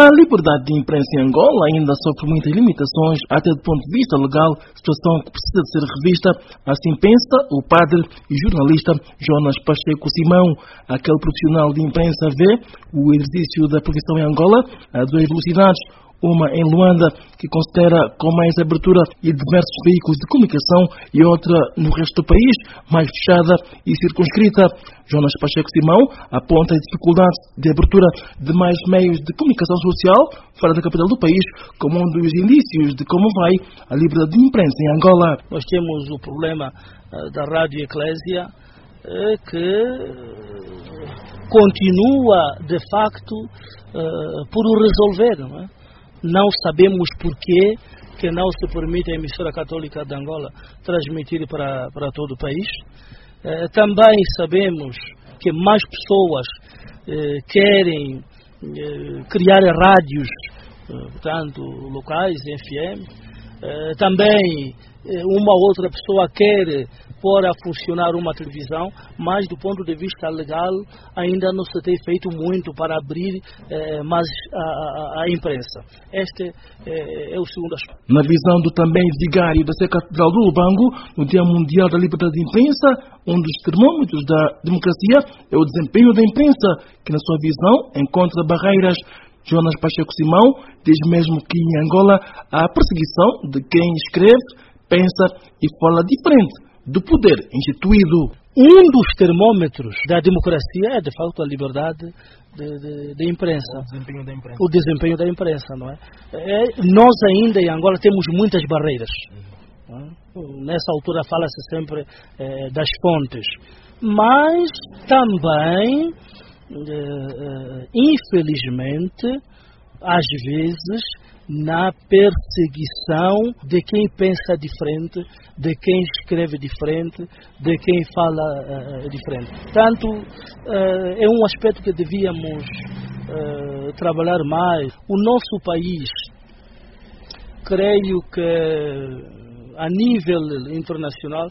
A liberdade de imprensa em Angola ainda sofre muitas limitações, até do ponto de vista legal, situação que precisa de ser revista. Assim pensa o padre e jornalista Jonas Pacheco Simão. Aquele profissional de imprensa vê o exercício da profissão em Angola a duas velocidades uma em Luanda, que considera com mais abertura e diversos veículos de comunicação, e outra no resto do país, mais fechada e circunscrita. Jonas Pacheco Simão aponta as dificuldades de abertura de mais meios de comunicação social fora da capital do país como um dos indícios de como vai a liberdade de imprensa em Angola. Nós temos o problema uh, da Rádio Eclésia, uh, que uh, continua, de facto, por o resolver. Não é? Não sabemos porquê que não se permite a emissora católica de Angola transmitir para, para todo o país. Eh, também sabemos que mais pessoas eh, querem eh, criar rádios, eh, portanto, locais, FM. Eh, também eh, uma outra pessoa quer pôr a funcionar uma televisão, mas do ponto de vista legal ainda não se tem feito muito para abrir eh, mais a, a, a, imprensa. Este eh, é o segundo aspecto. Na visão do também vigário da Catedral do Lubango, no Dia Mundial da Liberdade de Imprensa, um dos termômetros da democracia é o desempenho da imprensa, que na sua visão encontra barreiras Jonas Pacheco Simão diz mesmo que em Angola há perseguição de quem escreve, pensa e fala diferente do poder instituído. Um dos termômetros da democracia é, de facto, a liberdade de, de, de imprensa. O desempenho da imprensa. O desempenho da imprensa, não é? é nós ainda em Angola temos muitas barreiras. Uhum. Nessa altura fala-se sempre é, das fontes. Mas também, é, é infelizmente, às vezes na perseguição de quem pensa diferente, de quem escreve diferente, de quem fala uh, diferente. Portanto, é um aspecto que devíamos trabalhar mais. O nosso país, creio que a nível internacional,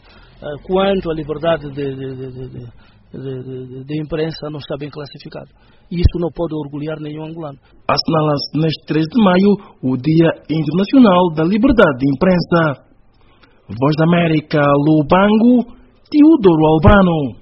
quanto à liberdade de, de, de, de, de imprensa, não está bem classificado. Isso não pode orgulhar nenhum angolano. Assinala-se neste 3 de maio o Dia Internacional da Liberdade de Imprensa. Voz da América, Lubango, Teodoro Albano.